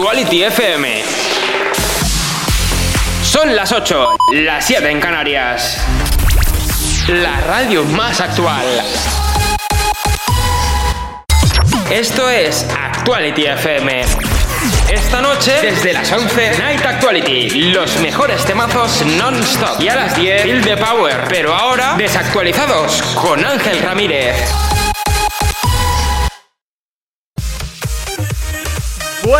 Actuality FM. Son las 8, las 7 en Canarias. La radio más actual. Esto es Actuality FM. Esta noche, desde las 11, Night Actuality. Los mejores temazos non-stop. Y a las 10, Feel the Power. Pero ahora, desactualizados con Ángel Ramírez.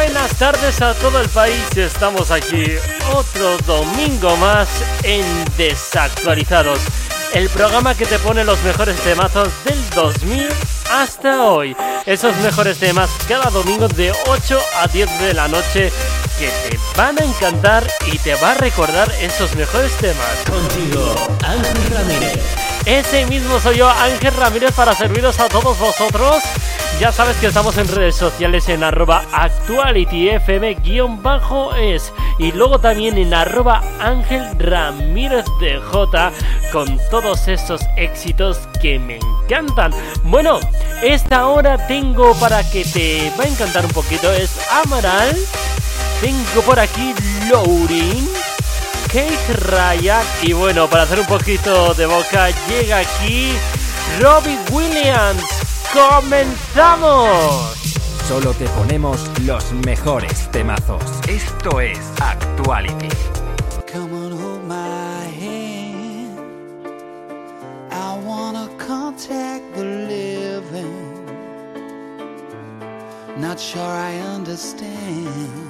Buenas tardes a todo el país, estamos aquí otro domingo más en Desactualizados, el programa que te pone los mejores temazos del 2000 hasta hoy. Esos mejores temas cada domingo de 8 a 10 de la noche que te van a encantar y te va a recordar esos mejores temas. Contigo, Ángel Ramírez. Ese mismo soy yo, Ángel Ramírez, para serviros a todos vosotros. Ya sabes que estamos en redes sociales en arroba actualityfm-es y luego también en arroba Ángel Ramírez de con todos esos éxitos que me encantan. Bueno, esta hora tengo para que te va a encantar un poquito es Amaral. Tengo por aquí Laurin. Kate Raya y bueno, para hacer un poquito de boca llega aquí Robbie Williams. ¡Comenzamos! Solo te ponemos los mejores temazos. Esto es Actuality. Come on, hold my hand. I wanna contact the living. Not sure I understand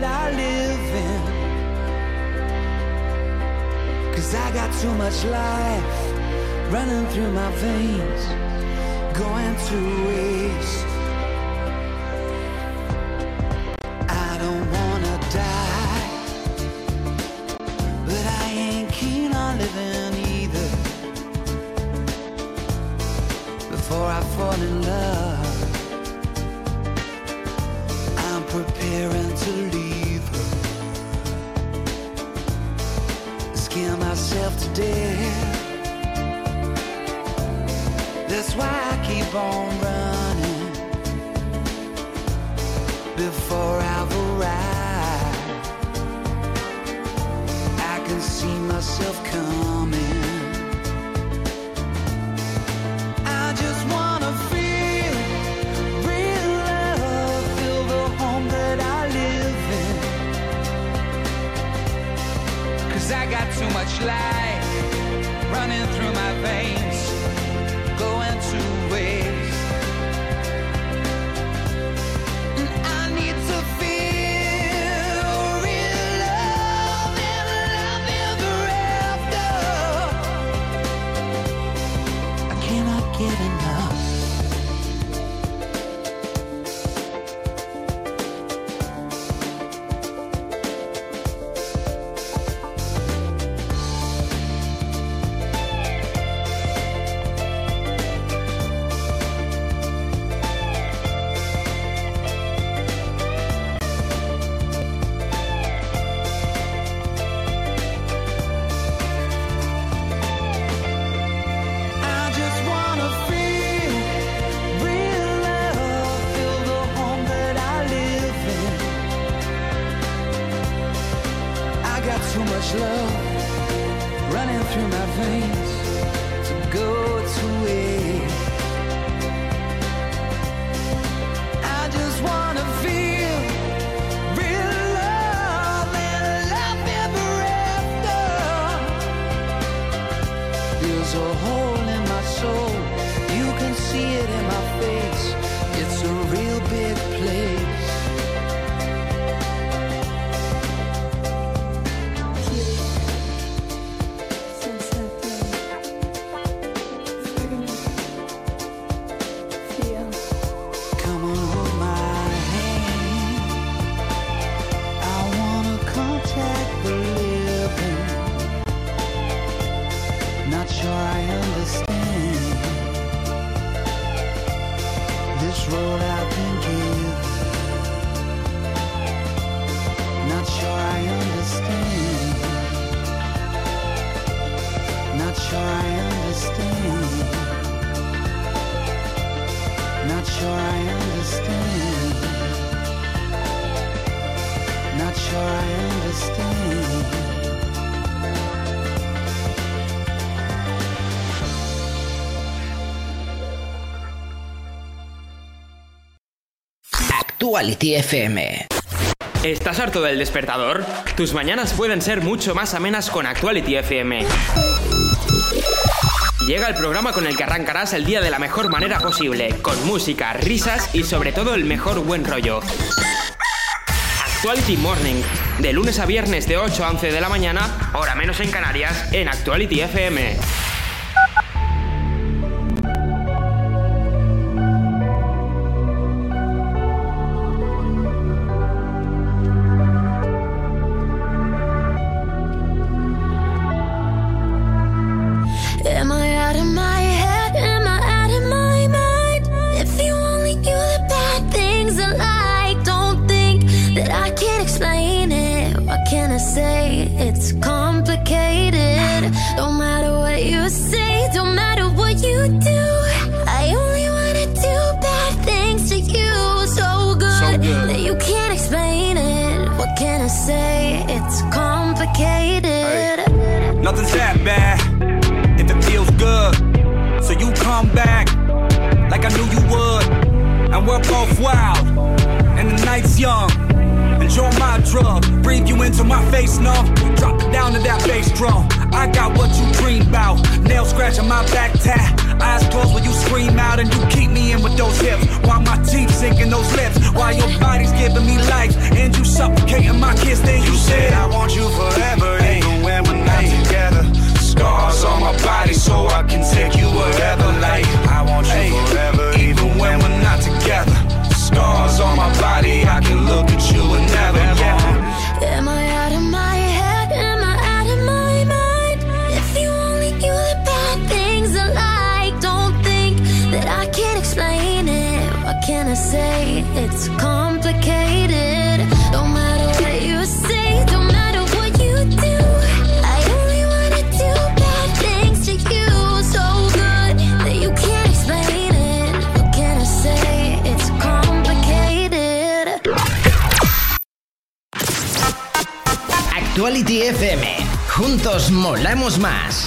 I live in. Cause I got too much life running through my veins, going to waste. I don't wanna die, but I ain't keen on living either. Before I fall in love, preparing to leave her. Scare myself to death. That's why I keep on running before I've arrived. I can see myself coming. I got too much life running through my veins, going to waste. And I need to feel real love and love. I cannot get enough. Actuality FM. ¿Estás harto del despertador? Tus mañanas pueden ser mucho más amenas con Actuality FM. Llega el programa con el que arrancarás el día de la mejor manera posible, con música, risas y sobre todo el mejor buen rollo. Actuality Morning, de lunes a viernes de 8 a 11 de la mañana, hora menos en Canarias, en Actuality FM. somos más.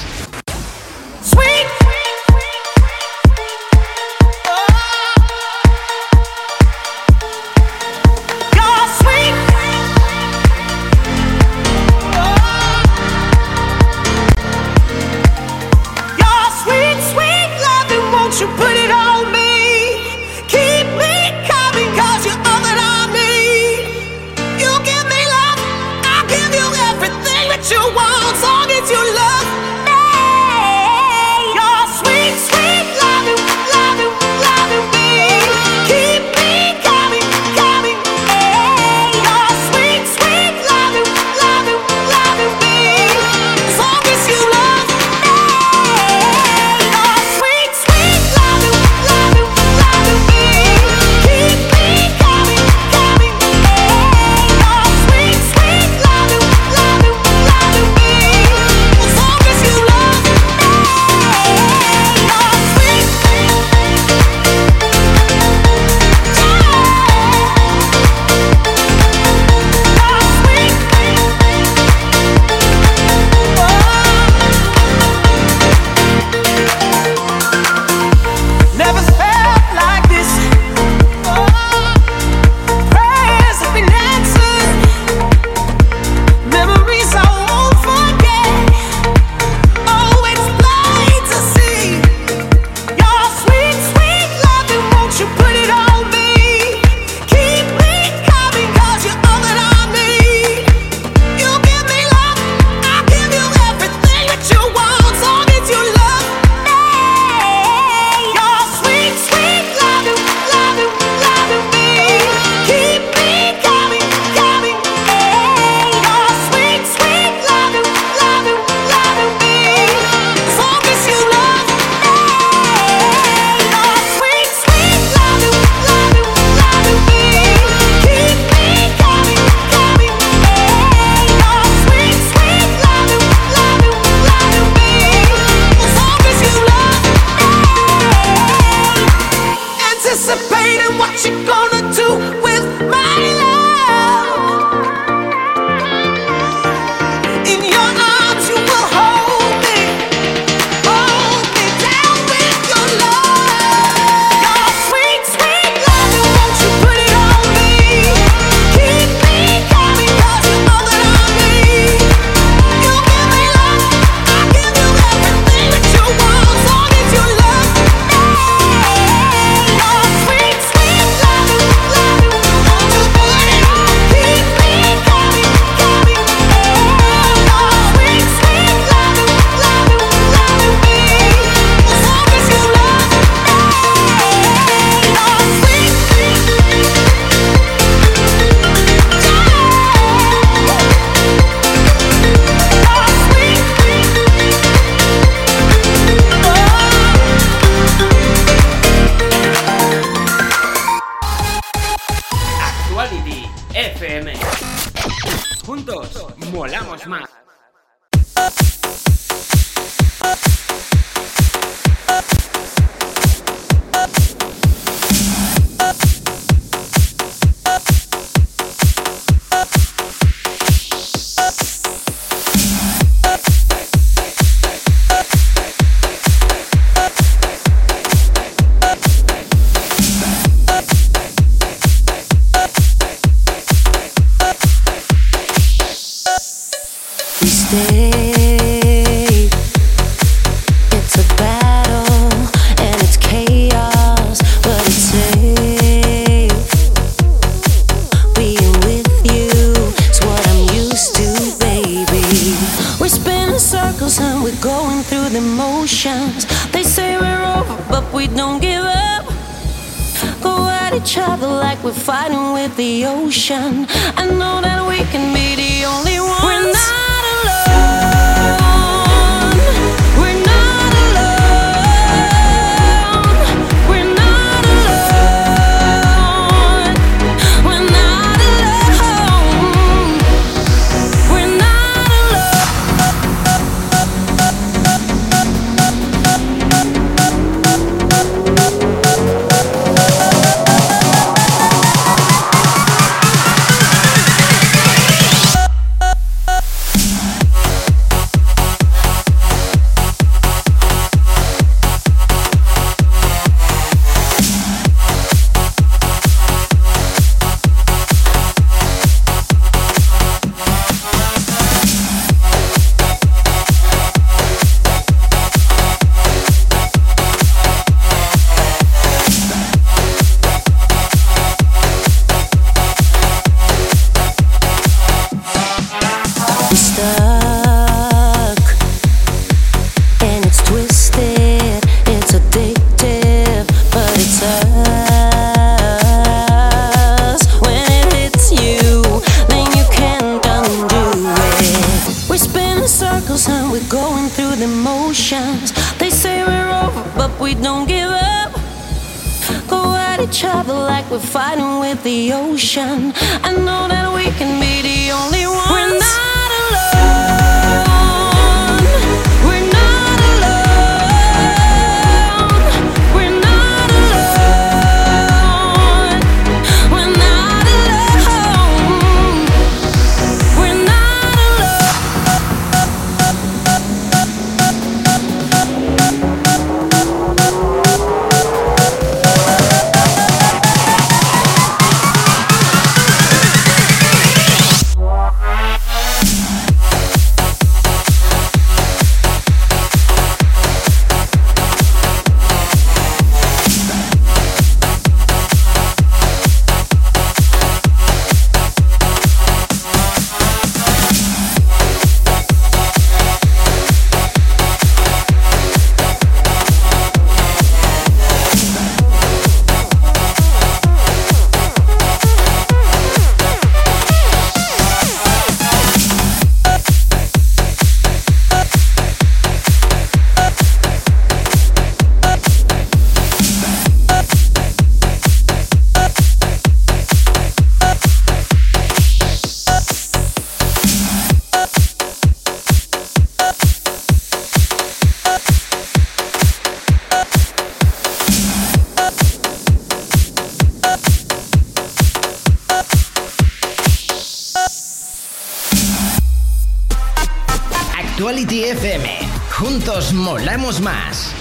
Molamos más.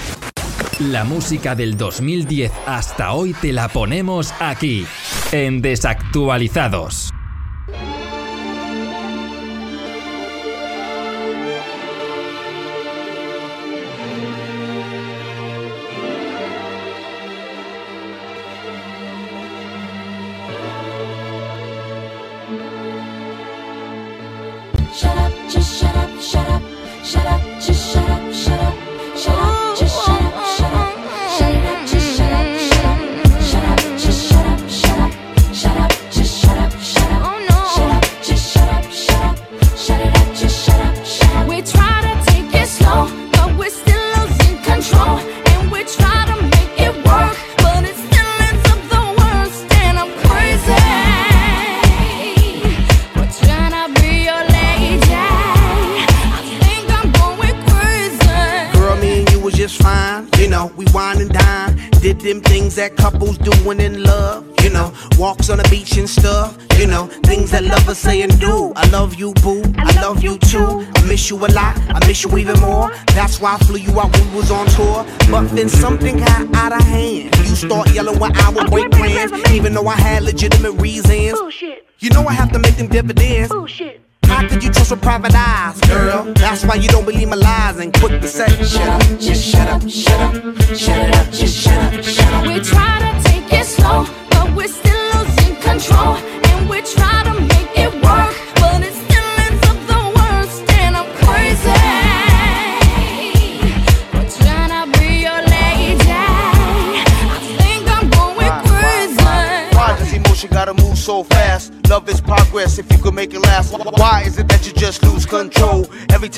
La música del 2010 hasta hoy te la ponemos aquí, en Desactualizados.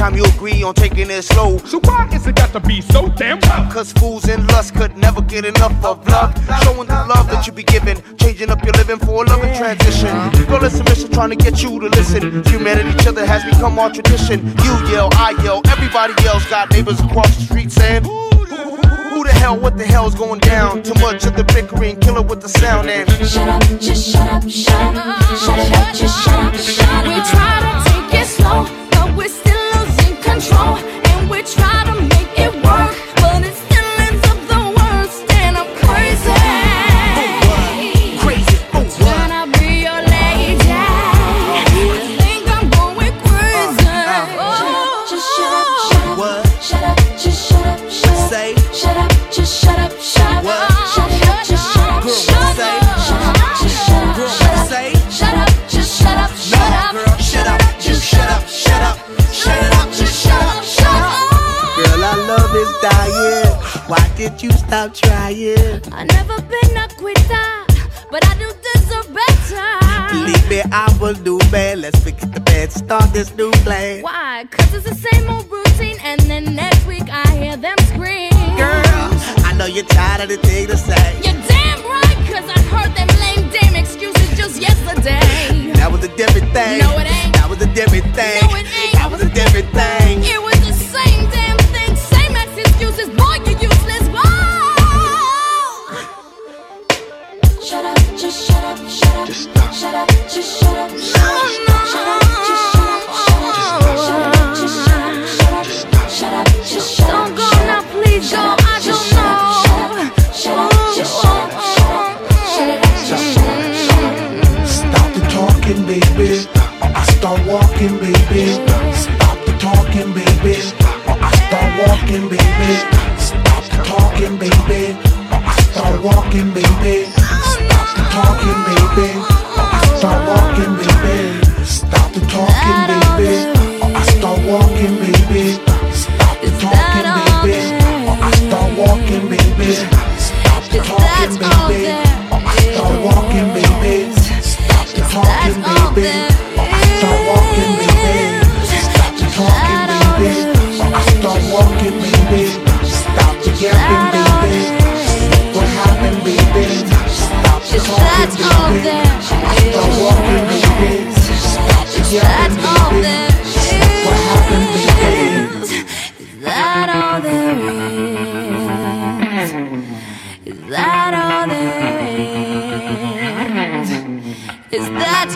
Time you agree on taking it slow? So why is it got to be so damn tough? Cause fools in lust could never get enough of love. Showing the love that you be giving, changing up your living for a loving transition. Girl, it's a mission trying to get you to listen. Humanity, each other has become our tradition. You yell, I yell, everybody yells. got neighbors across the street saying, Who the hell, what the hell's going down? Too much of the bickering, kill it with the sound and Shut up, just shut up, shut up, shut it up, just shut up, shut up. We try to take it slow, but we're still losing control. And we try to make it work, Why did you stop trying? I never been a quitter, but I do deserve better. Believe me, I will do bad. Let's forget the bad, start this new plan. Why? Cause it's the same old routine, and then next week I hear them scream. Girl, I know you're tired of the thing to say. You're damn right, cause I heard them lame damn excuses just yesterday. That was a different thing. No, it ain't. That was a different thing. No, it ain't. That was a different thing. It up. Just stop. Shut up, just shut up. Shut up, shut up, just shut up. Shut up, just shut up. Shut up, just shut up. Shut up, just shut up. Don't go now, please go. I don't know. Shut up, just shut up. Shut up, shut it up, just shut up. Stop the talking, baby. I start walking, baby. Stop the talking, baby. I start walking, baby. Stop the talking, baby. I start walking, baby. Stop talking, baby. Start walking, baby. Stop the talking, baby.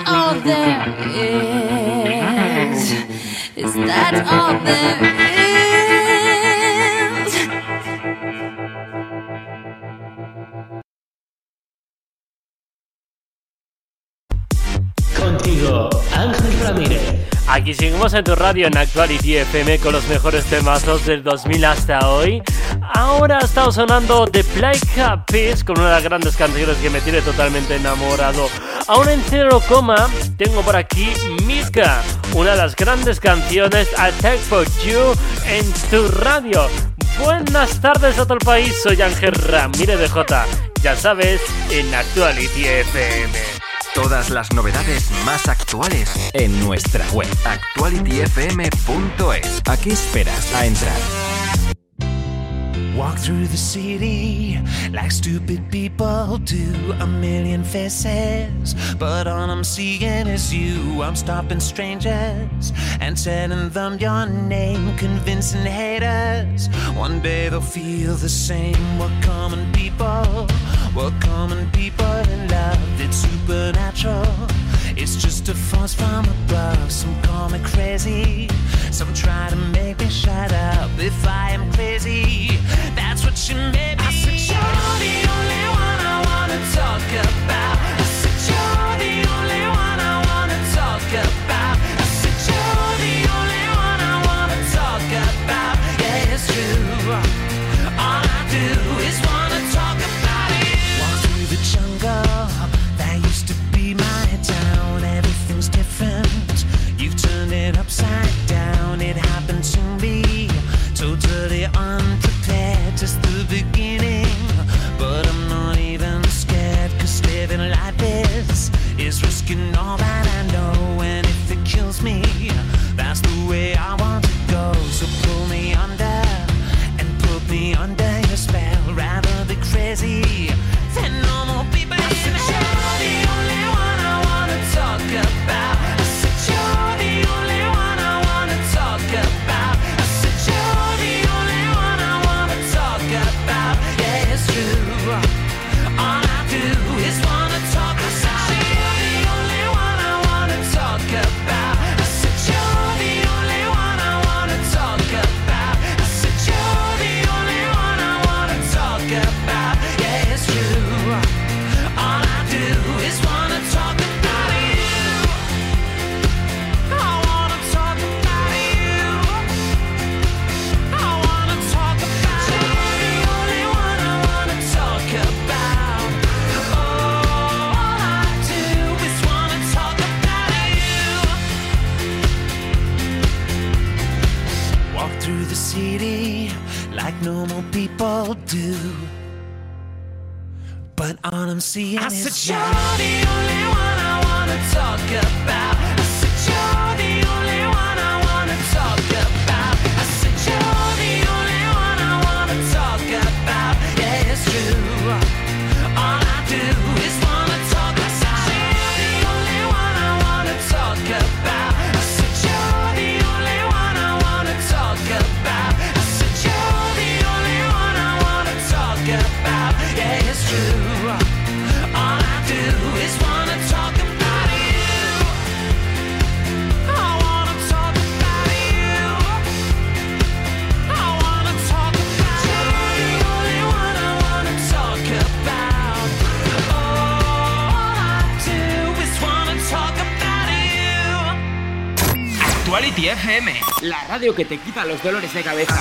All there is? Is that all there is? Aquí seguimos en tu radio en Actuality FM con los mejores temazos del 2000 hasta hoy. Ahora ha estado sonando The Plague Peace con una de las grandes canciones que me tiene totalmente enamorado. Aún en cero coma tengo por aquí Mika, una de las grandes canciones Attack for You en tu radio. Buenas tardes a todo el país, soy Ángel Ramírez de J. Ya sabes, en Actuality FM. Todas las novedades más actuales en nuestra web actualityfm.es. ¿A qué esperas a entrar? Walk through the city like stupid people do. A million faces, but all I'm seeing is you. I'm stopping strangers and telling them your name, convincing haters. One day they'll feel the same. We're common people, we're common people in love. It's supernatural. It's just a force from above. Some call me crazy. Some try to make me shut up if I am crazy. That's what you made me. I said you're the only one I wanna talk about. I said you're the only one I wanna talk about. I said you're the only one I wanna talk about. Yeah, it's true. Que te quita los dolores de cabeza.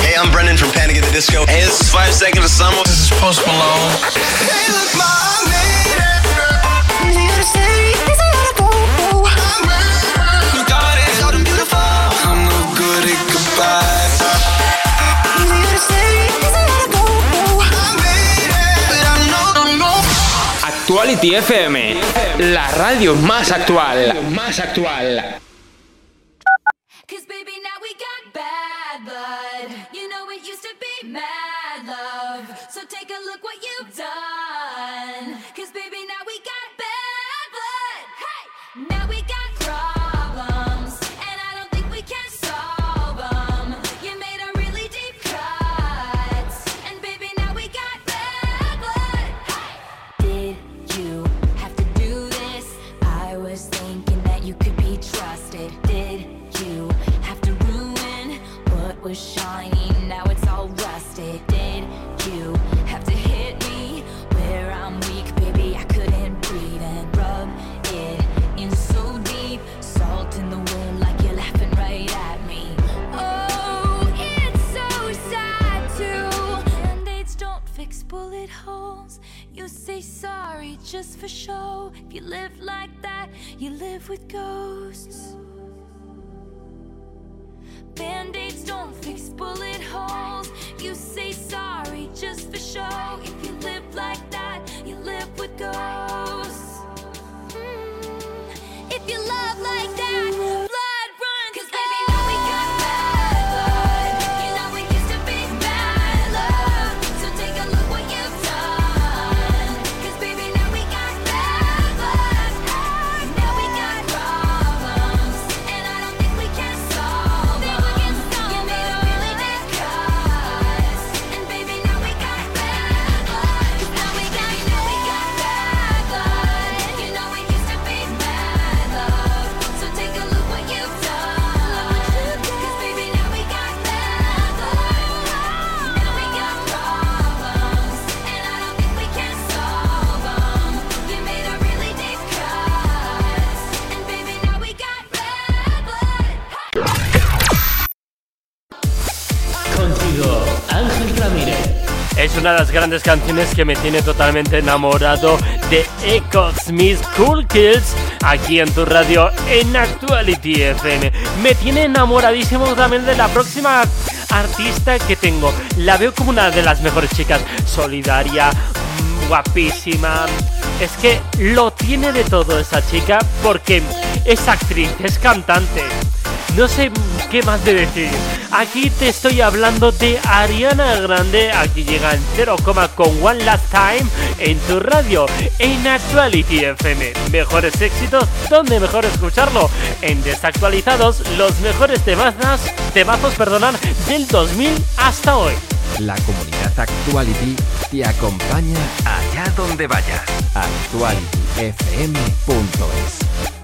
Hey, I'm Brendan from Panic at the Disco. Hey, this Five Seconds Hey, look, my Actuality FM, la radio más actual. Más actual. una de las grandes canciones que me tiene totalmente enamorado de Echo Smith Cool Kids aquí en tu radio en Actuality FM. Me tiene enamoradísimo también de la próxima artista que tengo. La veo como una de las mejores chicas, solidaria, guapísima. Es que lo tiene de todo esa chica porque es actriz, es cantante. No sé qué más de decir Aquí te estoy hablando de Ariana Grande. Aquí llegan 0, con One Last Time en tu radio, en Actuality FM. Mejores éxitos, donde mejor escucharlo? En Desactualizados, los mejores temazos, temazos perdonar, del 2000 hasta hoy. La comunidad Actuality te acompaña allá donde vayas. ActualityFM.es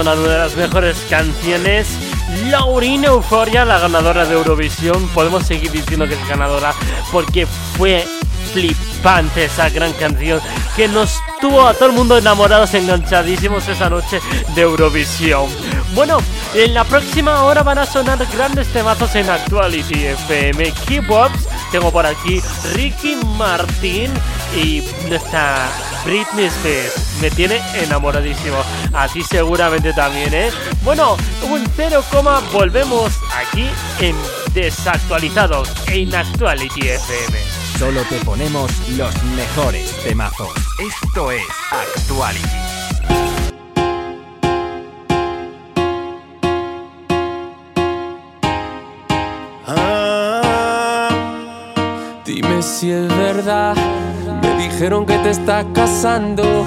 sonando de las mejores canciones. Laurina Euforia, la ganadora de Eurovisión. Podemos seguir diciendo que es ganadora porque fue flipante esa gran canción que nos tuvo a todo el mundo enamorados, enganchadísimos esa noche de Eurovisión. Bueno, en la próxima hora van a sonar grandes temazos en Actuality FM. Keybox, tengo por aquí Ricky Martin y nuestra Britney Spears. Me tiene enamoradísimo. A ti seguramente también, ¿eh? Bueno, un 0, volvemos aquí en Desactualizados en Actuality FM. Solo te ponemos los mejores temazos. Esto es Actuality. Dime si es verdad. Me dijeron que te estás casando.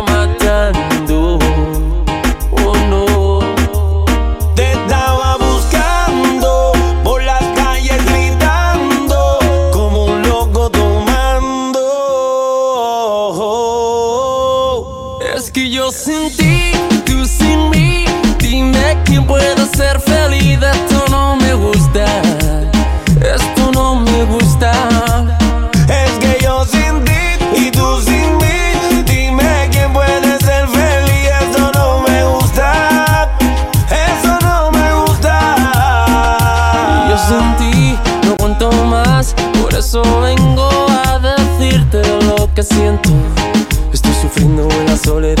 siento. Estoy sufriendo en la soledad.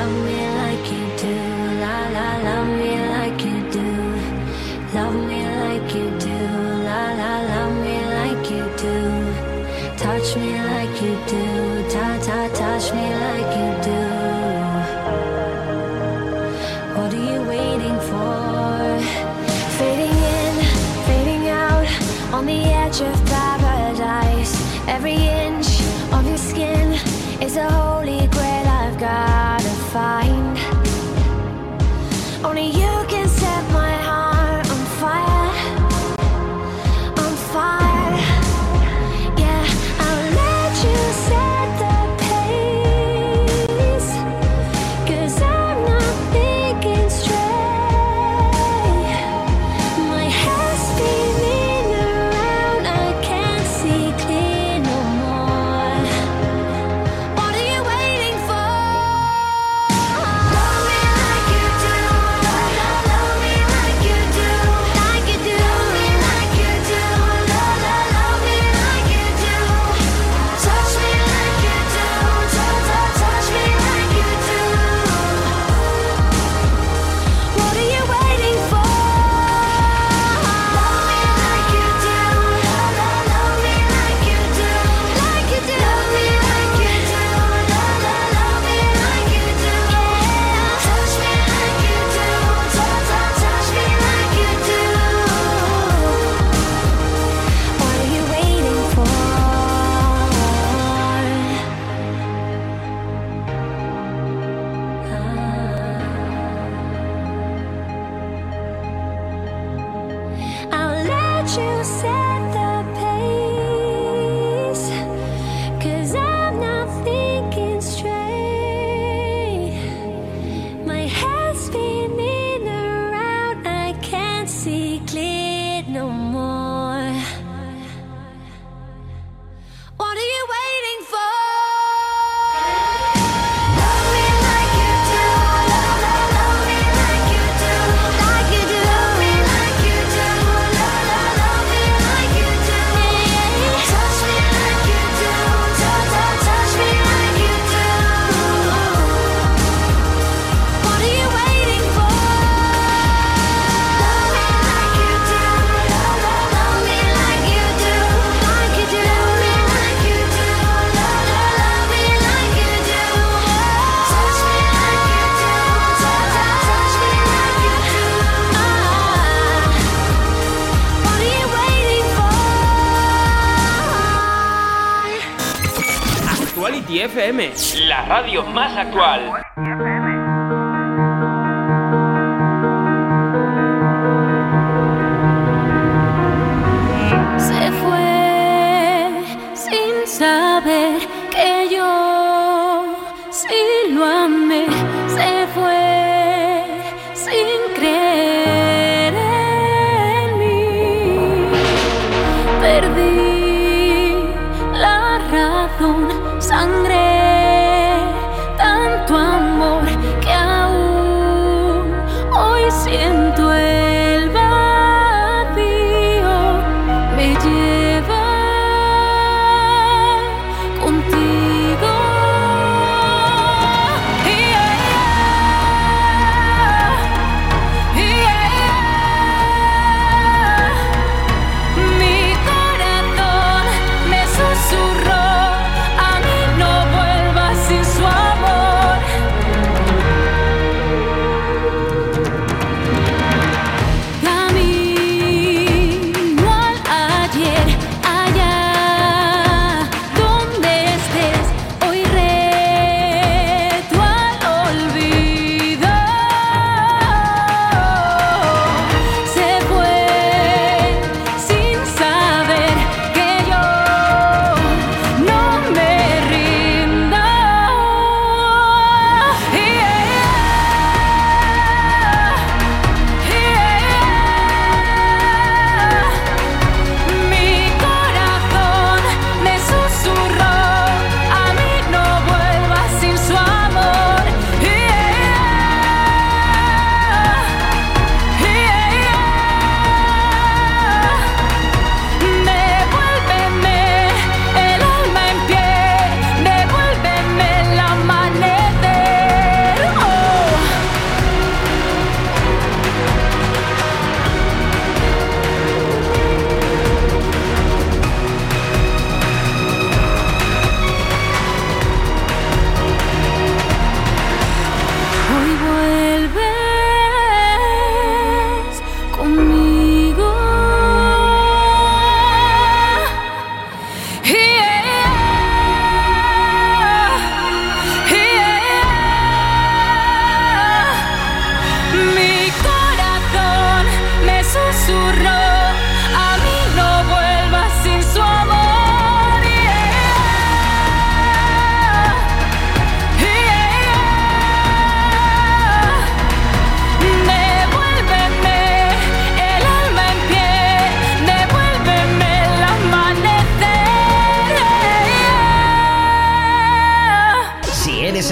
Amém. más actual.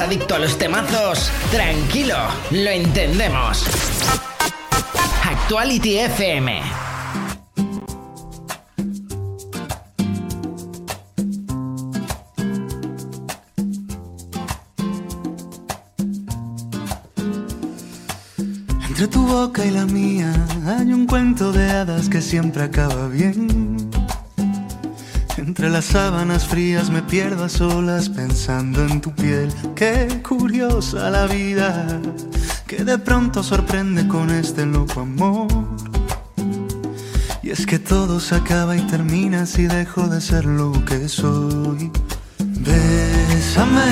Adicto a los temazos, tranquilo, lo entendemos. Actuality FM. Entre tu boca y la mía hay un cuento de hadas que siempre acaba bien. Entre las sábanas frías me pierdo a solas pensando en tu piel. Qué curiosa la vida que de pronto sorprende con este loco amor. Y es que todo se acaba y termina si dejo de ser lo que soy. Bésame,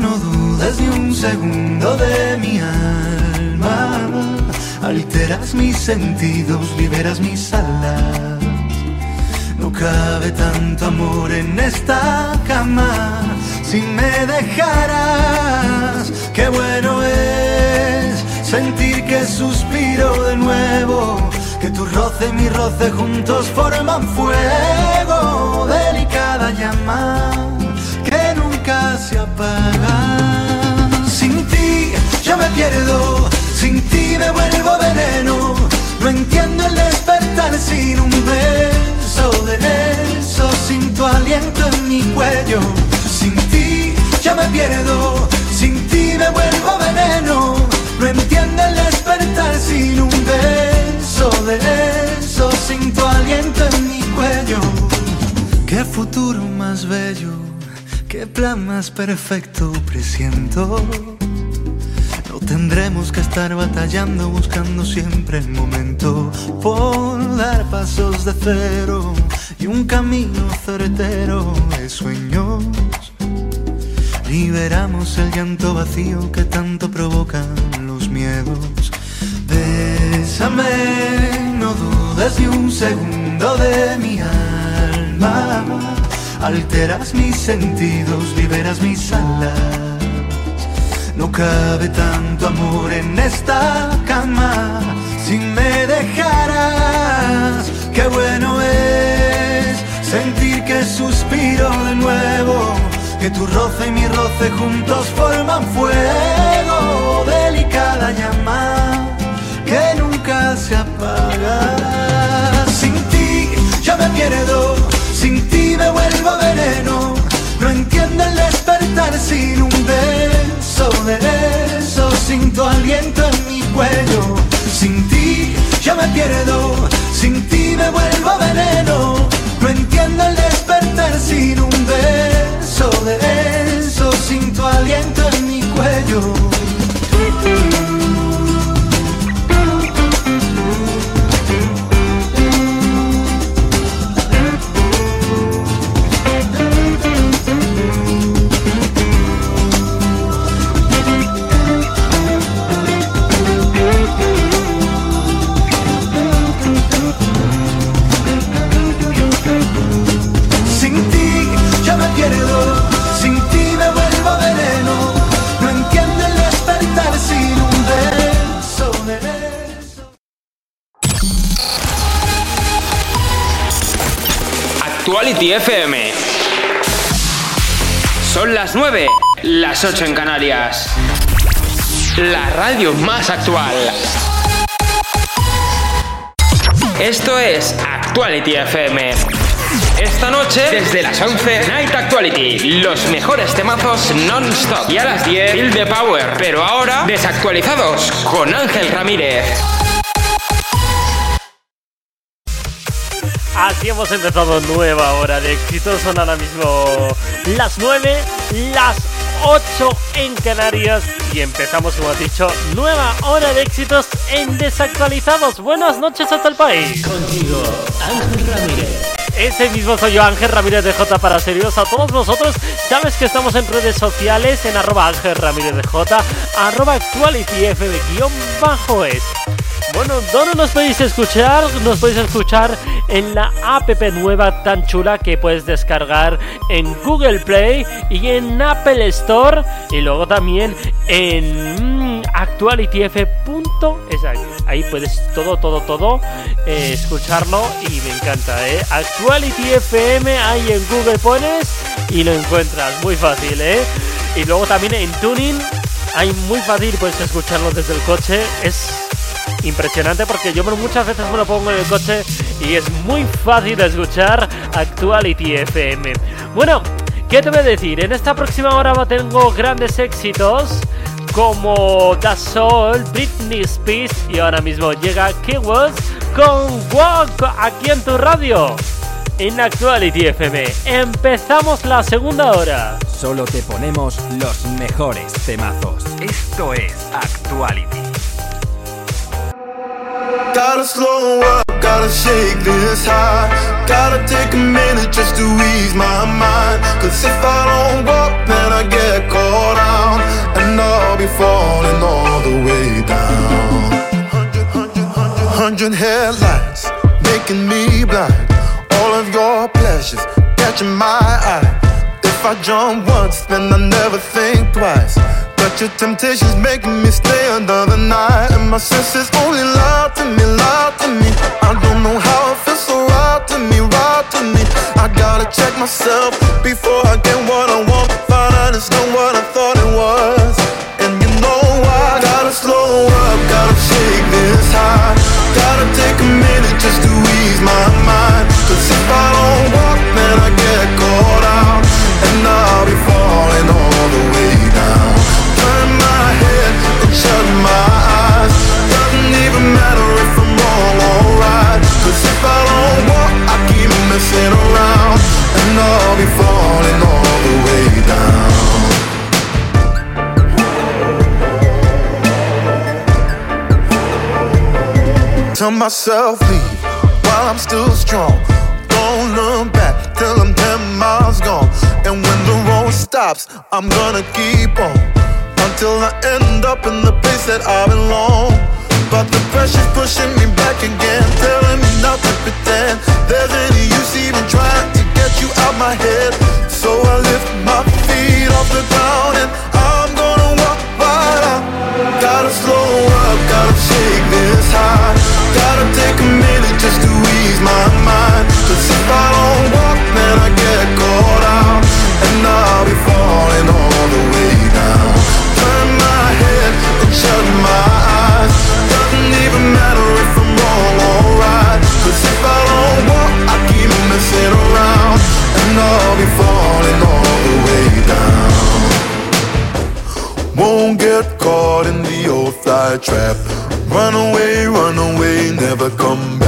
no dudes ni un segundo de mi alma. Alteras mis sentidos, liberas mis alas. No cabe tanto amor en esta cama. Si me dejaras, qué bueno es sentir que suspiro de nuevo. Que tu roce y mi roce juntos forman fuego. Delicada llama que nunca se apaga. Sin ti yo me pierdo, sin ti me vuelvo veneno. No entiendo el despertar sin un beso de eso, sin tu aliento en mi cuello. Sin ti yo me pierdo, sin ti me vuelvo veneno. No entiendo el despertar sin un beso de eso, sin tu aliento en mi cuello. Qué futuro más bello, qué plan más perfecto presiento. Tendremos que estar batallando, buscando siempre el momento por dar pasos de cero y un camino certero de sueños. Liberamos el llanto vacío que tanto provocan los miedos. Bésame, no dudes ni un segundo de mi alma. Alteras mis sentidos, liberas mis alas. No cabe tanto amor en esta cama. Si me dejaras, qué bueno es sentir que suspiro de nuevo. Que tu roce y mi roce juntos forman fuego. Delicada llama que nunca se apaga. Sin ti yo me pierdo, sin ti me vuelvo veneno. No entiendo el despertar sin un beso de eso, sin tu aliento en mi cuello. Sin ti yo me pierdo, sin ti me vuelvo veneno. No entiendo el despertar sin un beso de eso, sin tu aliento en mi cuello. Actuality FM. Son las 9, las 8 en Canarias. La radio más actual. Esto es Actuality FM. Esta noche, desde las 11, Night Actuality. Los mejores temazos non-stop. Y a las 10, Feel the Power. Pero ahora, desactualizados con Ángel Ramírez. Así hemos empezado nueva hora de éxitos. Son ahora mismo las 9, las 8 en Canarias. Y empezamos, como has dicho, nueva hora de éxitos en Desactualizados. Buenas noches a todo el país. Contigo, Ángel Ramírez. Ese mismo soy yo, Ángel Ramírez de J para serios a todos vosotros. Sabes que estamos en redes sociales en arroba Ángel Ramírez de J, arroba actualityf de guion bajo es. Bueno, ¿dónde nos podéis escuchar? Nos podéis escuchar en la app nueva tan chula que puedes descargar en Google Play y en Apple Store y luego también en actualityf.es ahí puedes todo, todo, todo eh, escucharlo y me encanta, ¿eh? Actuality FM, ahí en Google pones y lo encuentras, muy fácil, ¿eh? Y luego también en Tuning hay muy fácil puedes escucharlo desde el coche. Es impresionante porque yo muchas veces me lo pongo en el coche y es muy fácil de escuchar Actuality FM. Bueno, ¿qué te voy a decir? En esta próxima hora tengo grandes éxitos como Da Soul, Britney Spears y ahora mismo llega Keywords con Walk aquí en tu radio. En Actuality FM empezamos la segunda hora. Solo te ponemos los mejores temazos. Esto es Actuality. Gotta slow up, gotta shake this high. Gotta take a minute just to ease my mind. Cause if I don't walk, then I get caught out. And I'll be falling all the way down. Hundred headlights making me blind. All of your pleasures catching my eye. If I jump once, then I never think twice. But your temptation's making me stay another night. And my senses only lie to me, lie to me. I don't know how it feels so right to me, right to me. I gotta check myself before I get what I want. Find out it's not what I thought it was. And you know I gotta slow up, gotta shake this high. Gotta take a minute just to ease my mind. Cause if I don't walk, then I get caught out. Tell myself leave while I'm still strong. Don't look back till I'm 10 miles gone. Stops, I'm gonna keep on until I end up in the place that I belong. But the pressure's pushing me back again, telling me not to pretend there's any use even trying to get you out my head. So I lift my feet off the ground and I'm gonna walk right out. Gotta slow up, gotta shake this high. Gotta take a minute just to ease my mind. Cause if I don't trap. Run away, run away, never come back.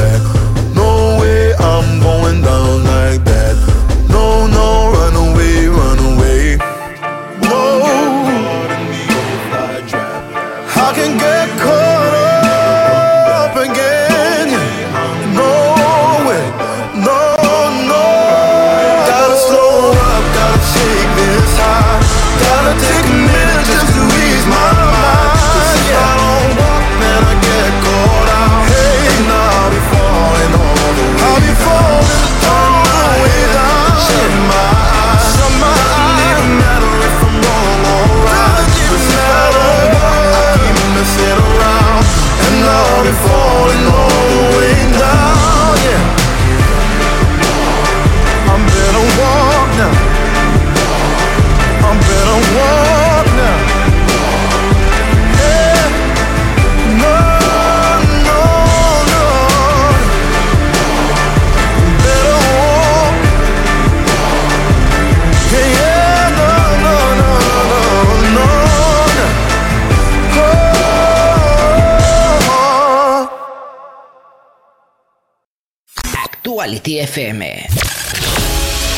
Actuality FM.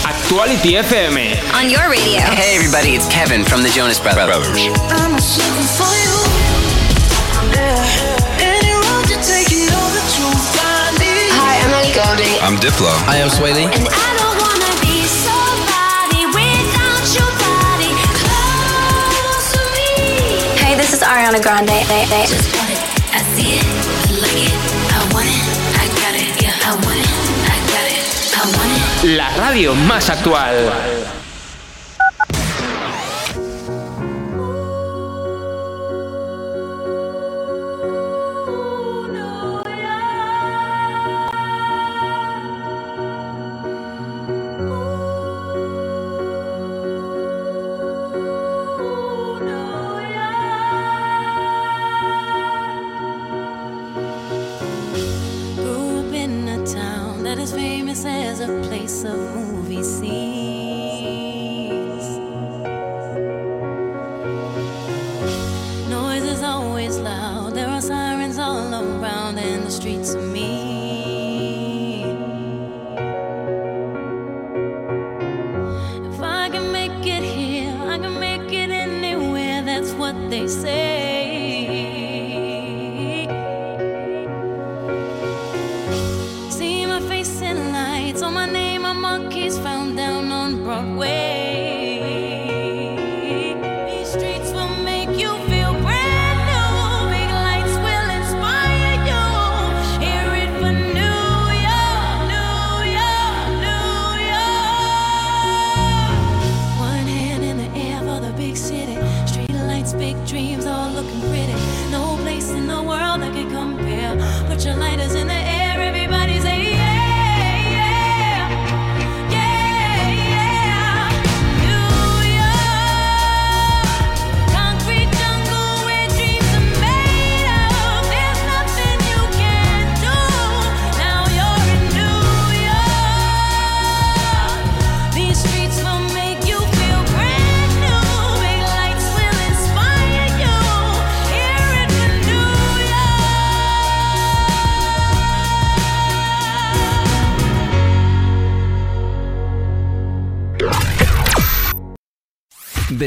Actuality FM. On your radio. Hey everybody, it's Kevin from the Jonas Brothers. I'm a for you. Yeah. Any road you're taking over to find me. Hi, I'm Ellie Goulding. I'm Diplo. I am Swaley. And I don't wanna be somebody without your body close to me. Hey, this is Ariana Grande. La radio más actual.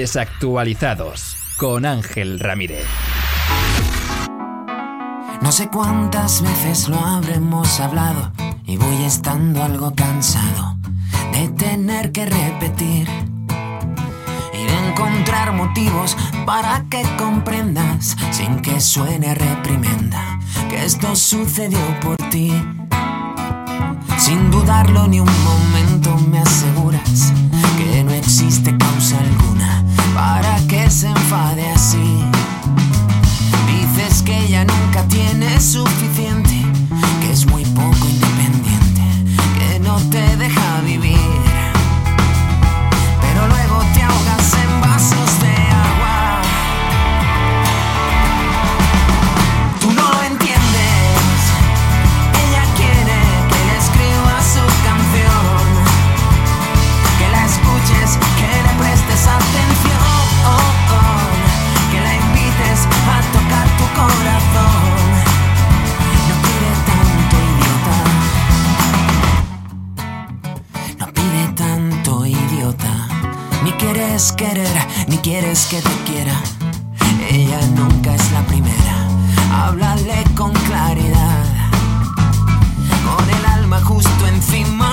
Desactualizados con Ángel Ramírez. No sé cuántas veces lo habremos hablado y voy estando algo cansado de tener que repetir y de encontrar motivos para que comprendas sin que suene reprimenda que esto sucedió por ti. Sin dudarlo ni un momento me aseguras que no existe causa alguna para que se enfade así. Dices que ella nunca tiene suficiente, que es muy poco independiente, que no te deja querer, ni quieres que te quiera. Ella nunca es la primera. Háblale con claridad, con el alma justo encima.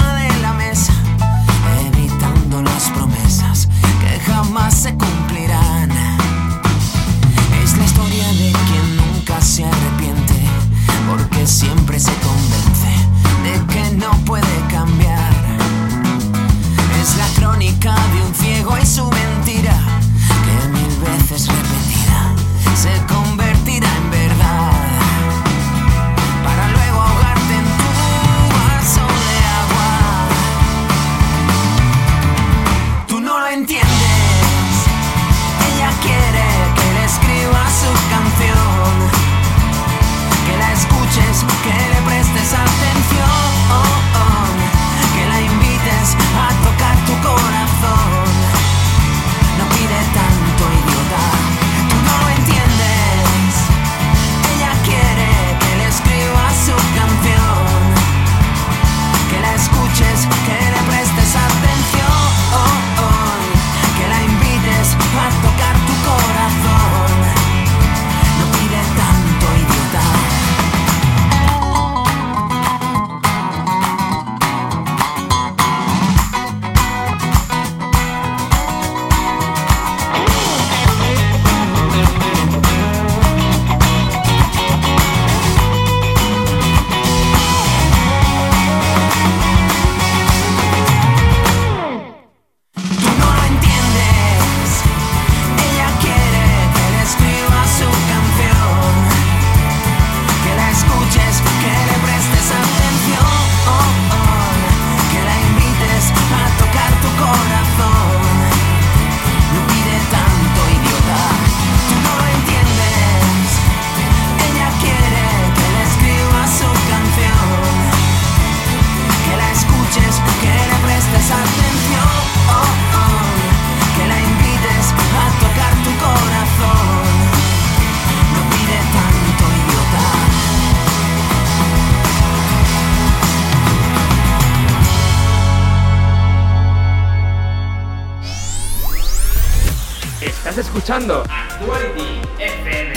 escuchando Actuality FM,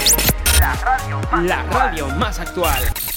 la radio más, la radio más actual.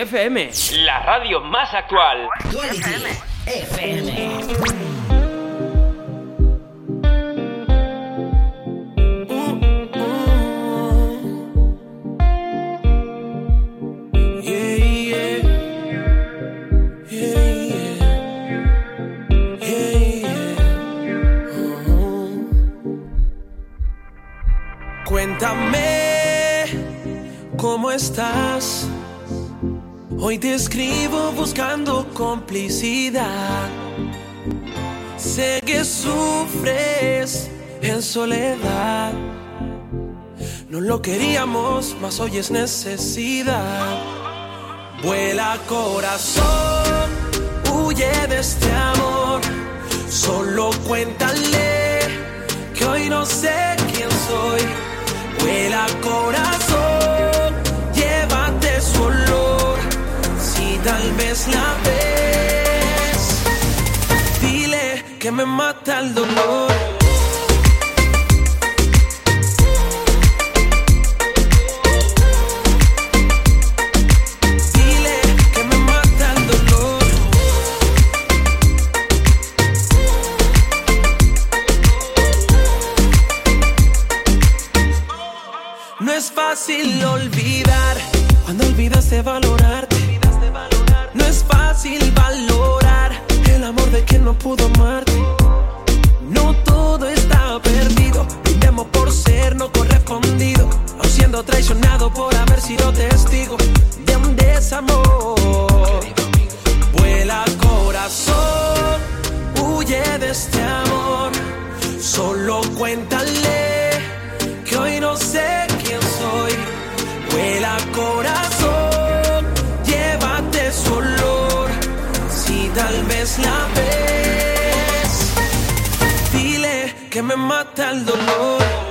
FM, la radio más actual. Queríamos, mas hoy es necesidad. Vuela corazón, huye de este amor. Solo cuéntale que hoy no sé quién soy. Vuela corazón, llévate su olor. Si tal vez la ves, dile que me mata el dolor. Que me mata el dolor.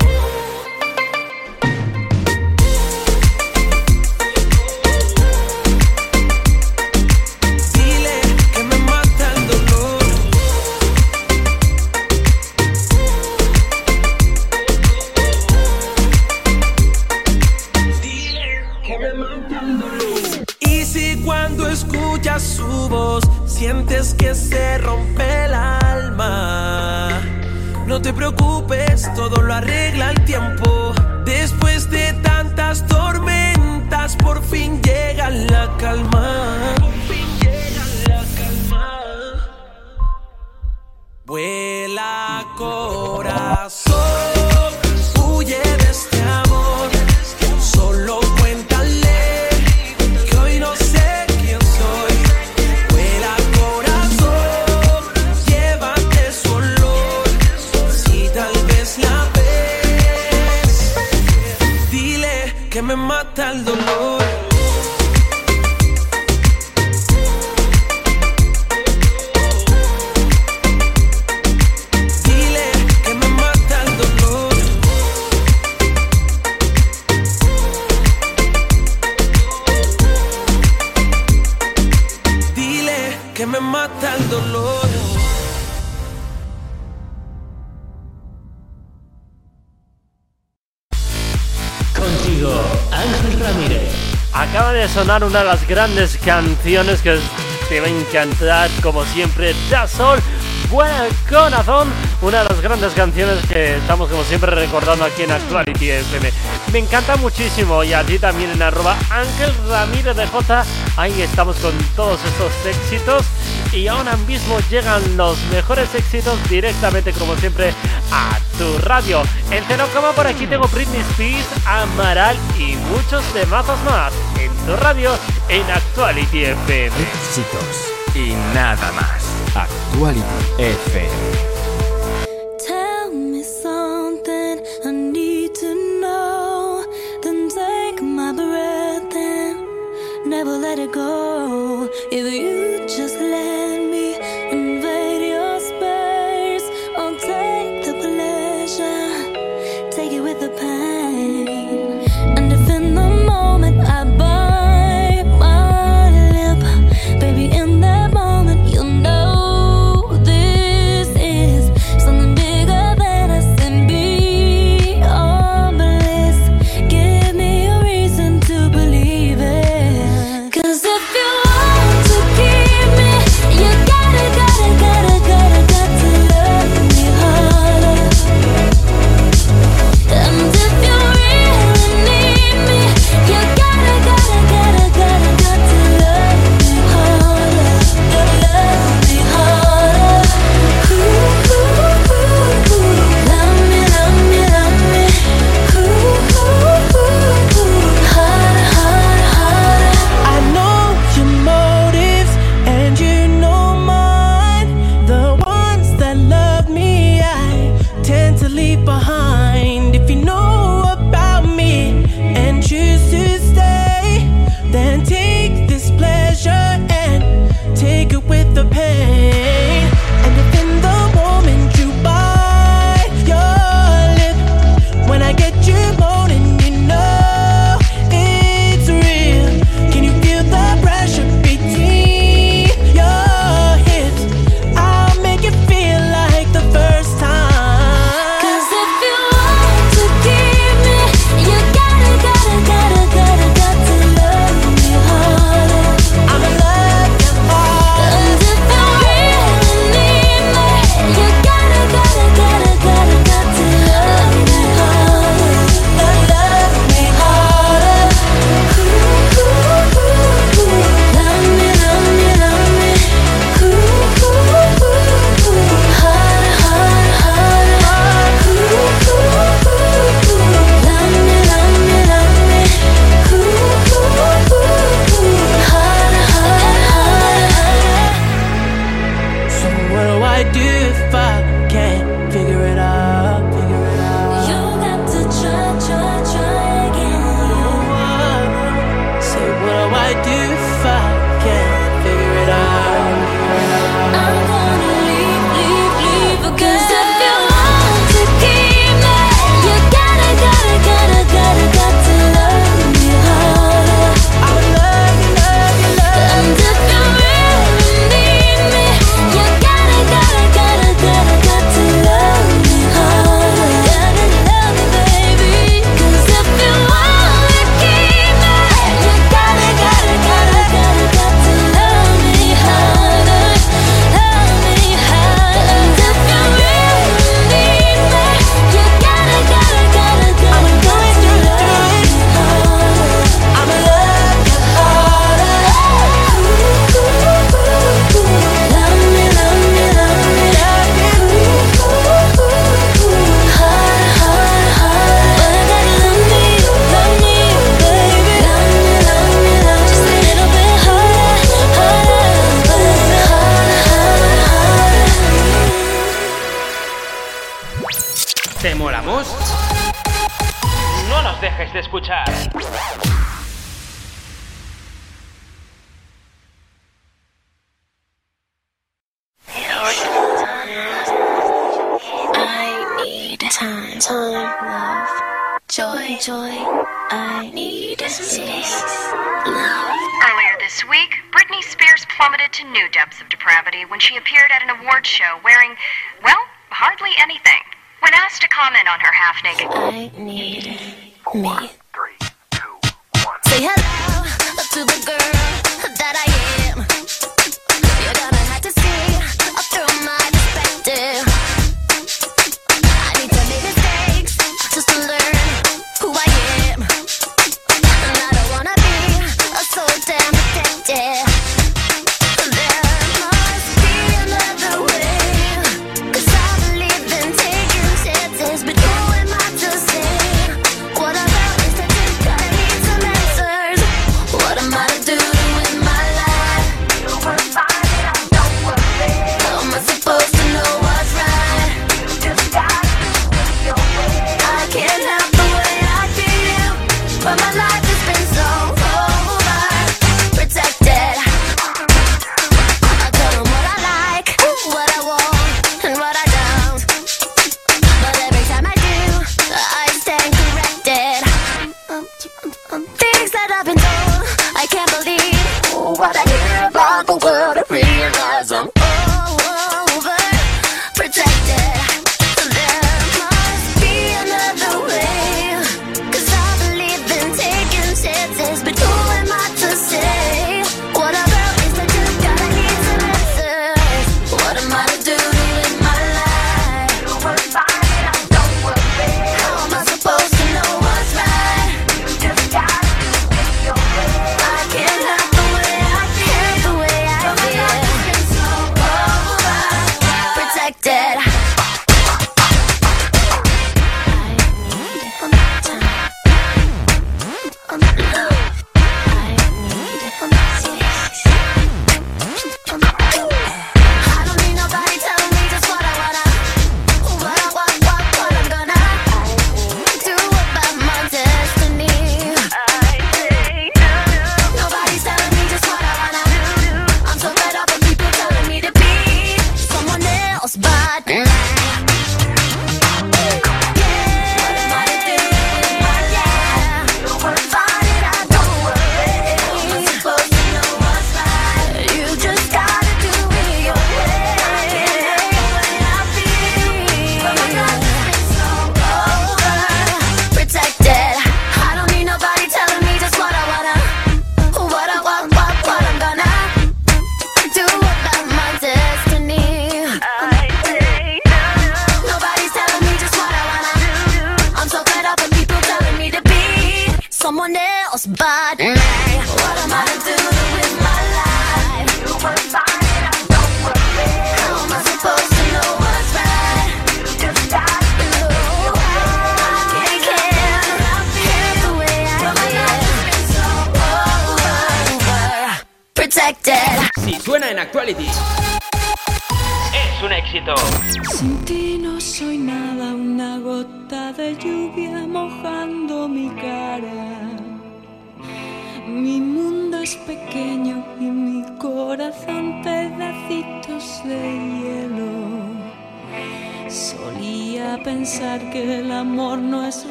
Una de las grandes canciones que te va a encantar, como siempre, Da Sol, Buena Corazón, una de las grandes canciones que estamos como siempre recordando aquí en Actuality FM. Me encanta muchísimo y a ti también en arroba Ángel Ramírez de J, ahí estamos con todos estos éxitos y ahora mismo llegan los mejores éxitos directamente como siempre a tu radio. En cero por aquí tengo Britney Spears, Amaral y muchos temazos más en tu radio en Actuality FM. Éxitos y nada más. Actuality FM.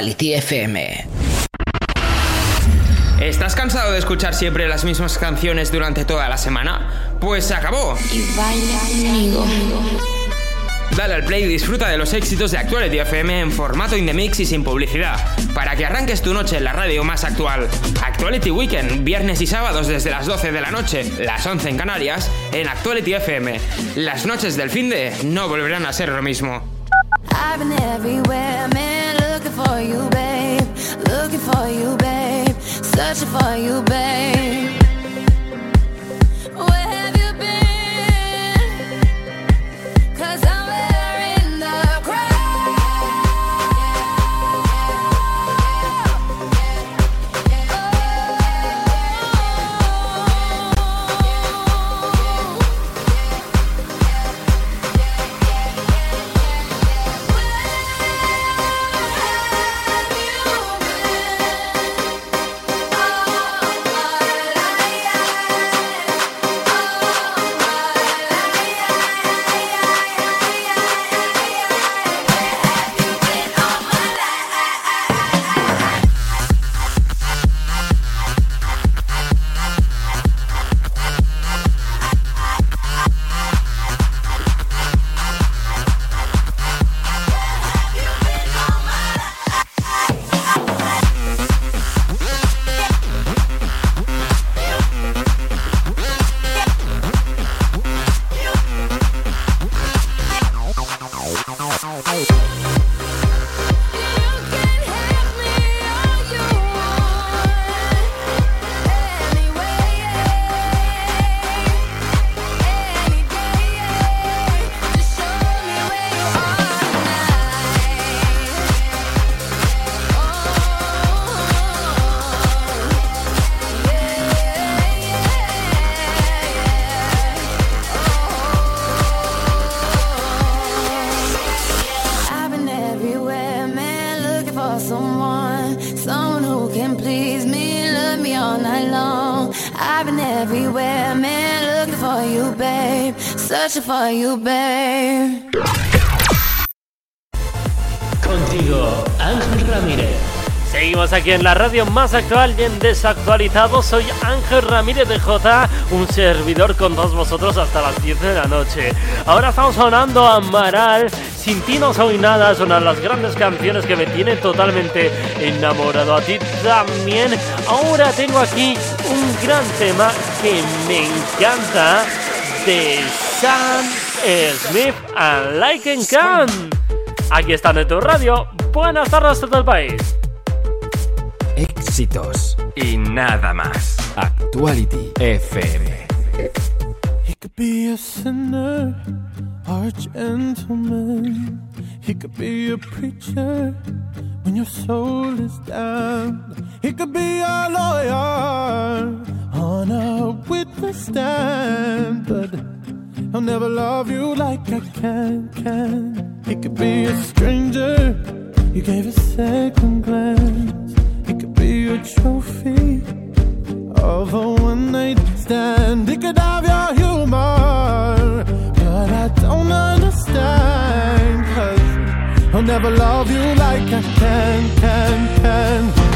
Actuality FM. ¿Estás cansado de escuchar siempre las mismas canciones durante toda la semana? Pues se acabó. Y baila conmigo. Dale al play y disfruta de los éxitos de Actuality FM en formato in the mix y sin publicidad, para que arranques tu noche en la radio más actual. Actuality Weekend, viernes y sábados desde las 12 de la noche, las 11 en Canarias, en Actuality FM. Las noches del fin de no volverán a ser lo mismo. I've been everywhere, for you, babe. Searching for you, babe. Contigo, Ángel Ramírez. Seguimos aquí en la radio más actual y en desactualizado. Soy Ángel Ramírez de J, un servidor con todos vosotros hasta las 10 de la noche. Ahora estamos sonando Amaral. Sin ti no soy nada, es una de las grandes canciones que me tiene totalmente enamorado. A ti también. Ahora tengo aquí un gran tema que me encanta de Sam Smith and Like and Can. Aquí está en tu radio. Buenas tardes a todo el país. Éxitos y nada más. Actuality FM. He could be a sinner or a gentleman. He could be a preacher when your soul is down. He could be a lawyer on a witness stand, but I'll never love you like I can. Can It could be a stranger? You gave a second glance. It could be a trophy of a one night stand. He could have your humor, but I don't understand. Cause I'll never love you like I can, can, can.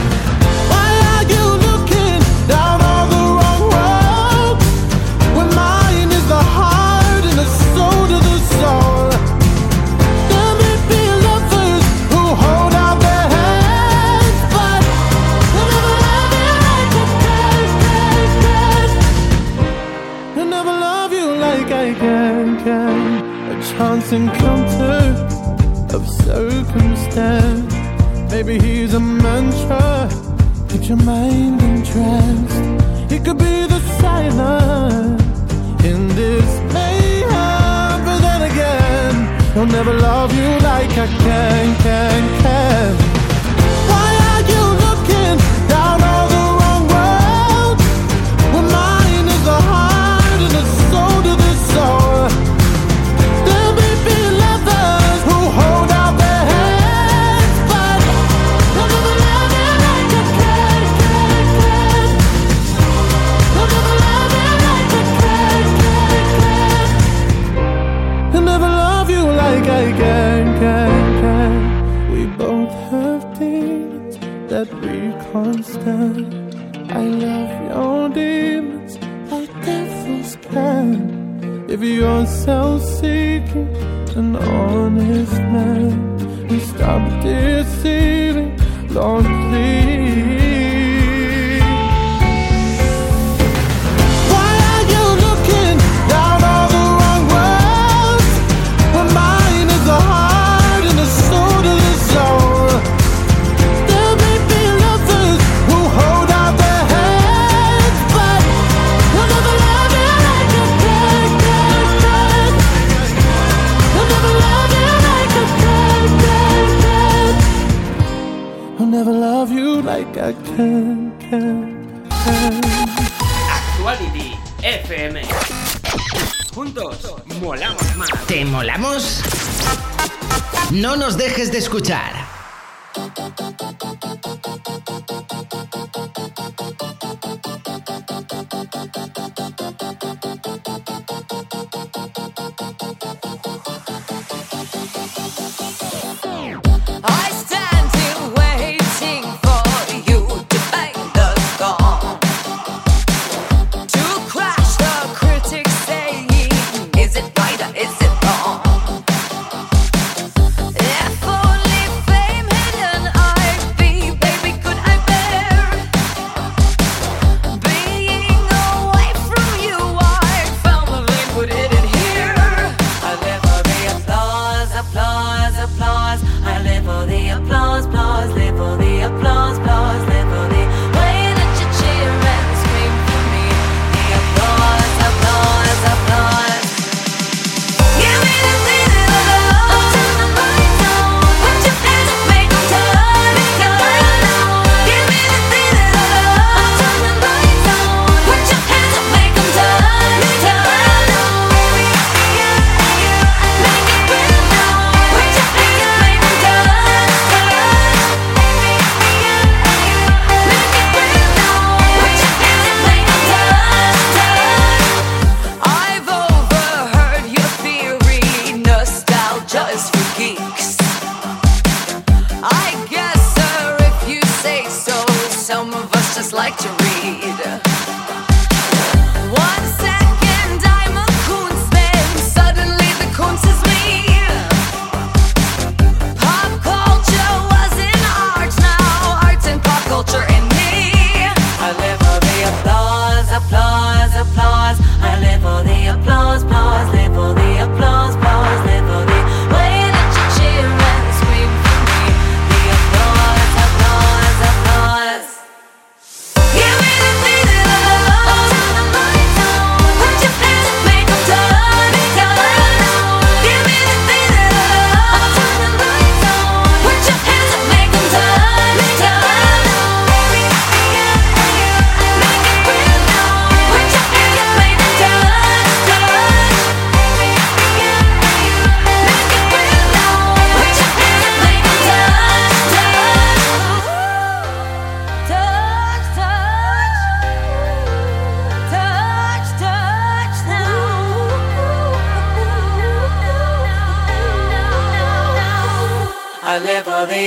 Mantra. Keep your mind in entranced. It could be the silence in this mayhem, but then again, he'll never love you like I can, can, can.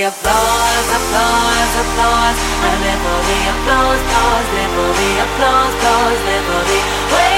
applause, applause, applause. I live for the applause, pause, live for the applause, pause, live for the wait.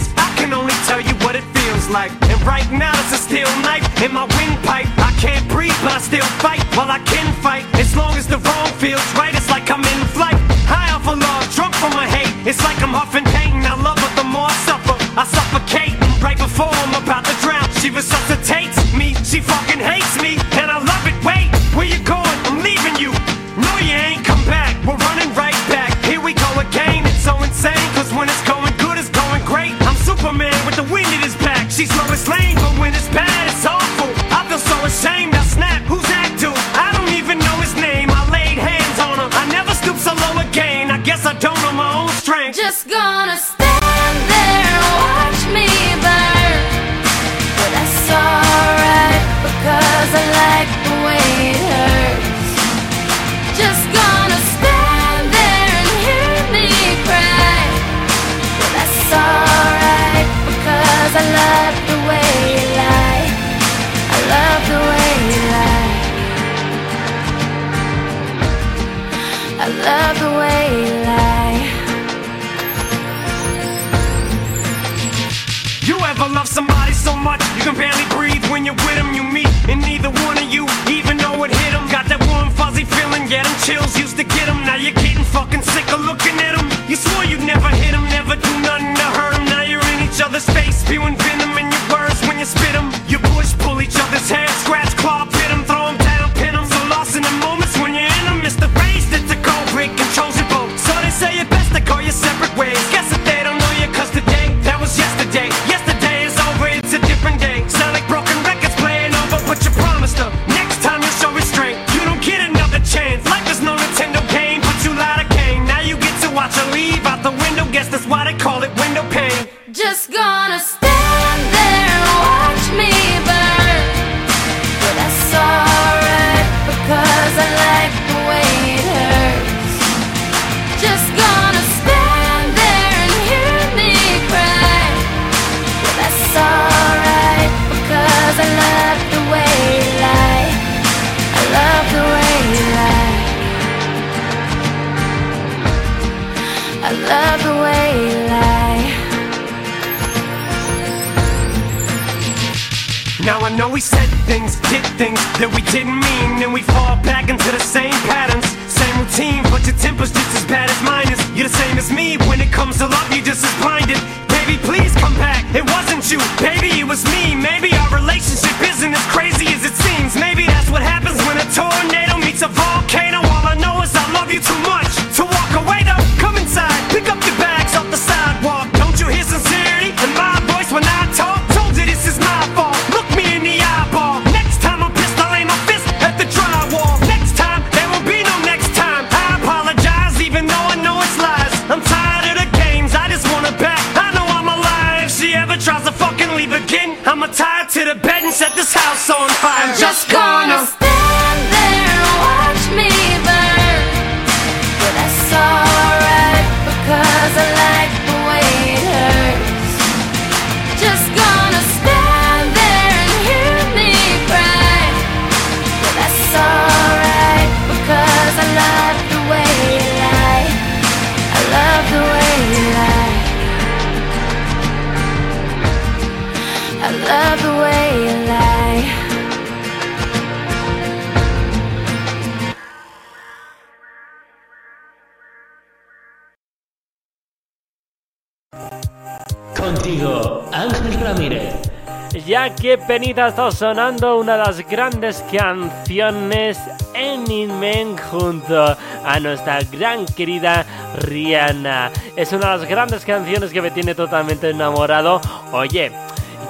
Que penita está sonando una de las grandes canciones en Men junto a nuestra gran querida Rihanna. Es una de las grandes canciones que me tiene totalmente enamorado. Oye,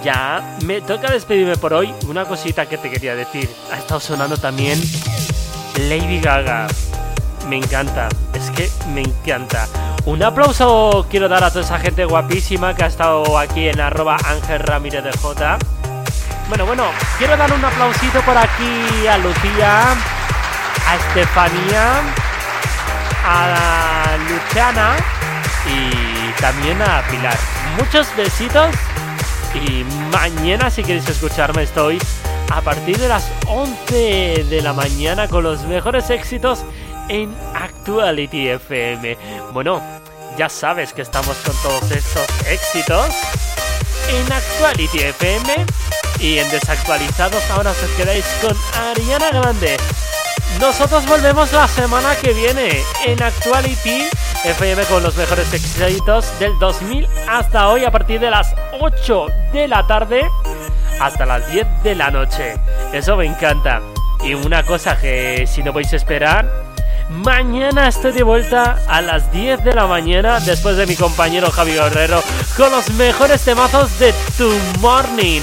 ya me toca despedirme por hoy. Una cosita que te quería decir. Ha estado sonando también Lady Gaga. Me encanta, es que me encanta. Un aplauso quiero dar a toda esa gente guapísima que ha estado aquí en arroba Ángel Ramírez de J. Bueno, bueno, quiero dar un aplausito por aquí a Lucía, a Estefanía, a Luciana y también a Pilar. Muchos besitos y mañana si queréis escucharme estoy a partir de las 11 de la mañana con los mejores éxitos en Actuality FM. Bueno, ya sabes que estamos con todos estos éxitos en Actuality FM y en Desactualizados ahora os quedáis con Ariana Grande. Nosotros volvemos la semana que viene en Actuality FM con los mejores éxitos del 2000 hasta hoy a partir de las 8 de la tarde hasta las 10 de la noche. Eso me encanta. Y una cosa que si no podéis esperar, mañana estoy de vuelta a las 10 de la mañana después de mi compañero Javi Guerrero con los mejores temazos de tu morning.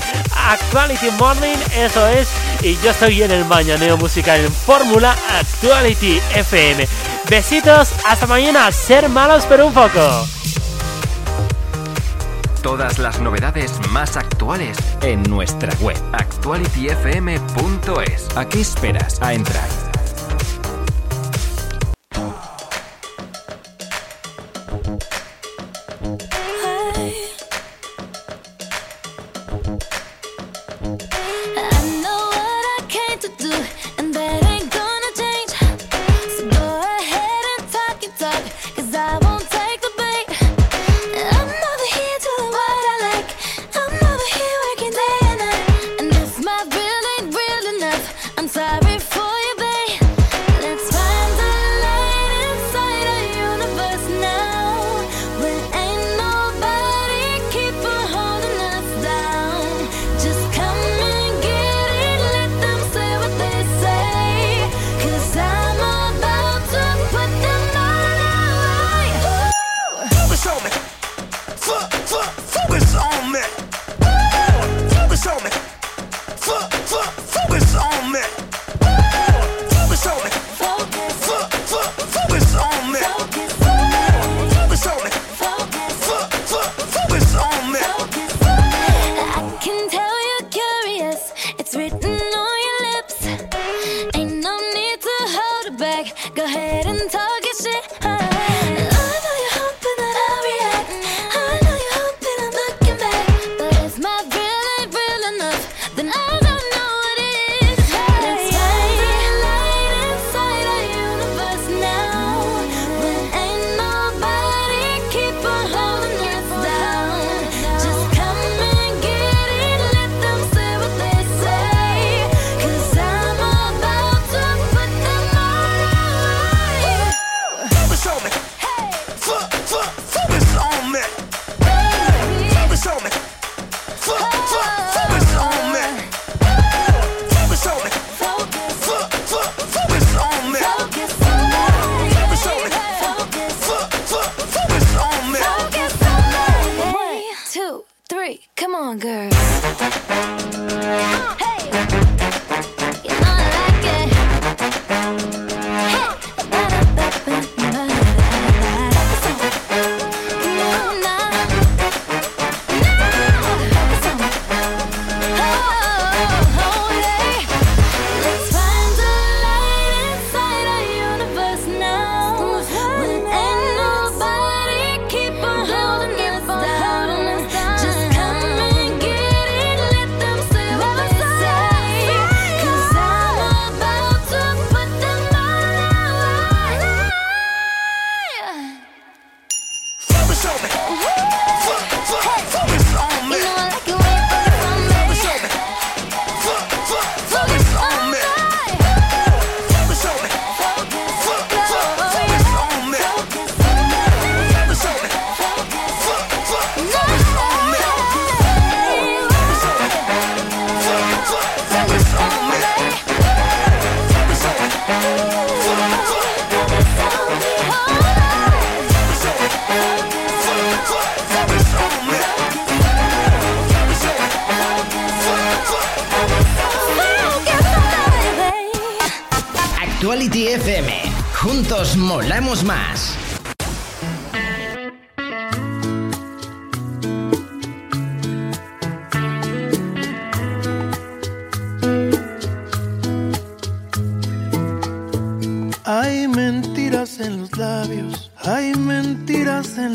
Actuality Morning, eso es. Y yo estoy en el Mañaneo Musical en Fórmula Actuality FM. Besitos, hasta mañana. Ser malos pero un poco. Todas las novedades más actuales en nuestra web actualityfm.es. ¿A qué esperas a entrar?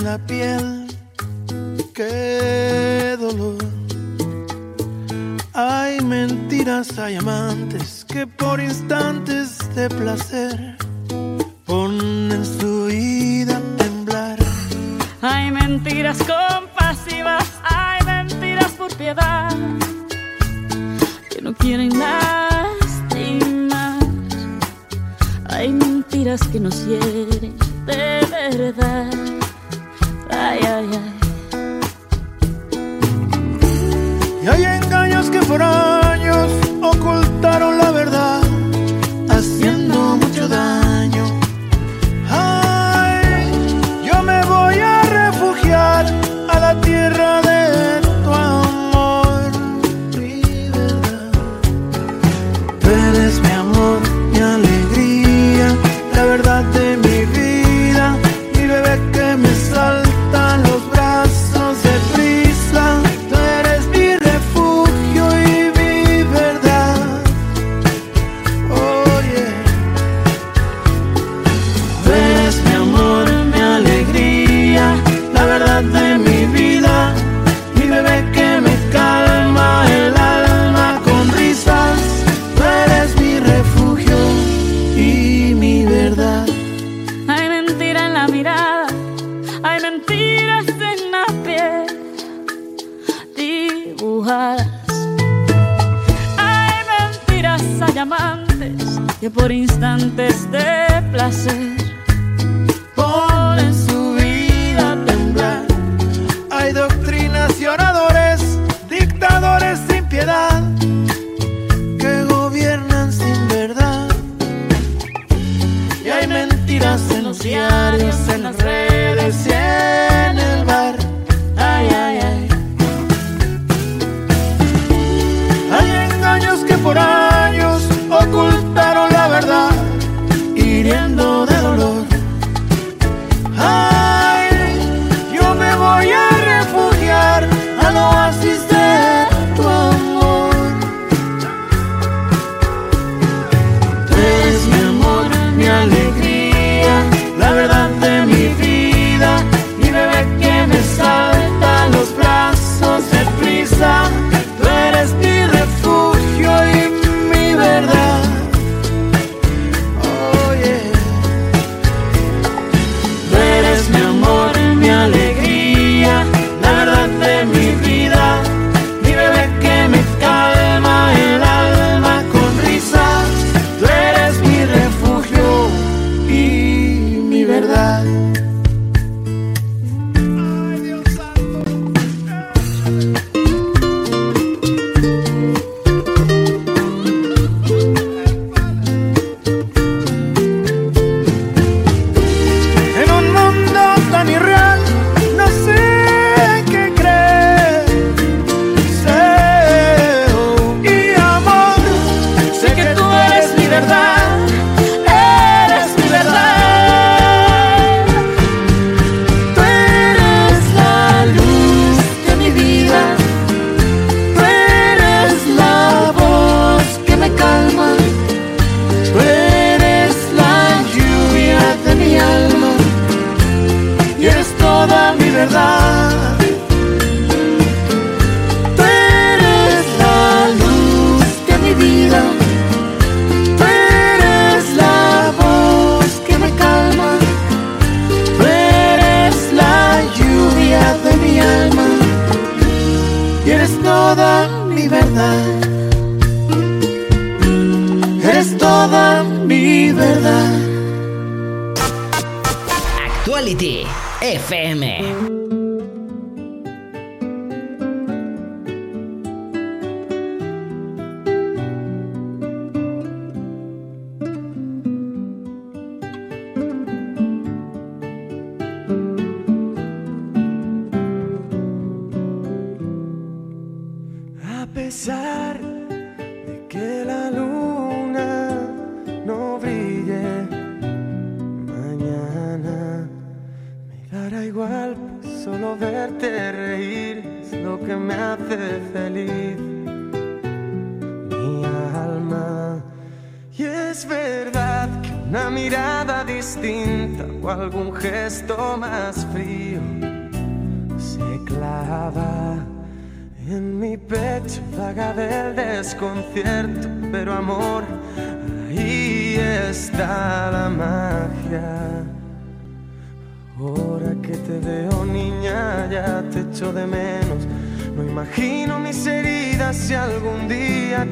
la piel, qué dolor. Hay mentiras, hay amantes que por instantes de placer ponen su vida a temblar. Hay mentiras compasivas, hay mentiras por piedad que no quieren lastimar. Hay mentiras que nos hieren de verdad. yeah, yeah. verdad. Tú eres la luz de mi vida. Tú eres la voz que me calma. Tú eres la lluvia de mi alma. Y eres toda mi verdad. Eres toda mi verdad. Actuality. FM.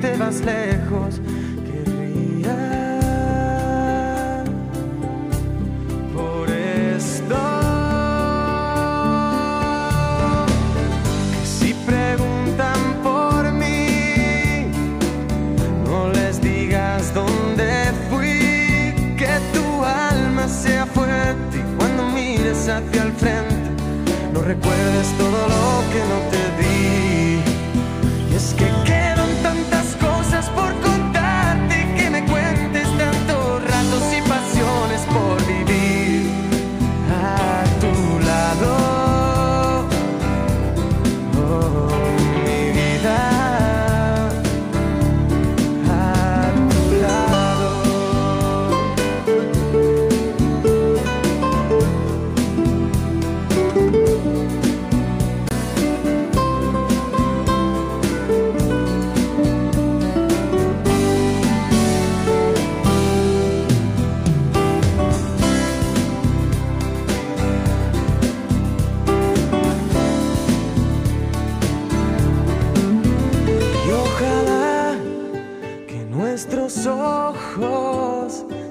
Te vas lejos. Querría por esto si preguntan por mí, no les digas dónde fui, que tu alma sea fuerte y cuando mires hacia el frente, no recuerdes todo lo que no te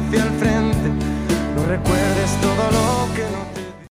hacia el frente. No recuerdes todo lo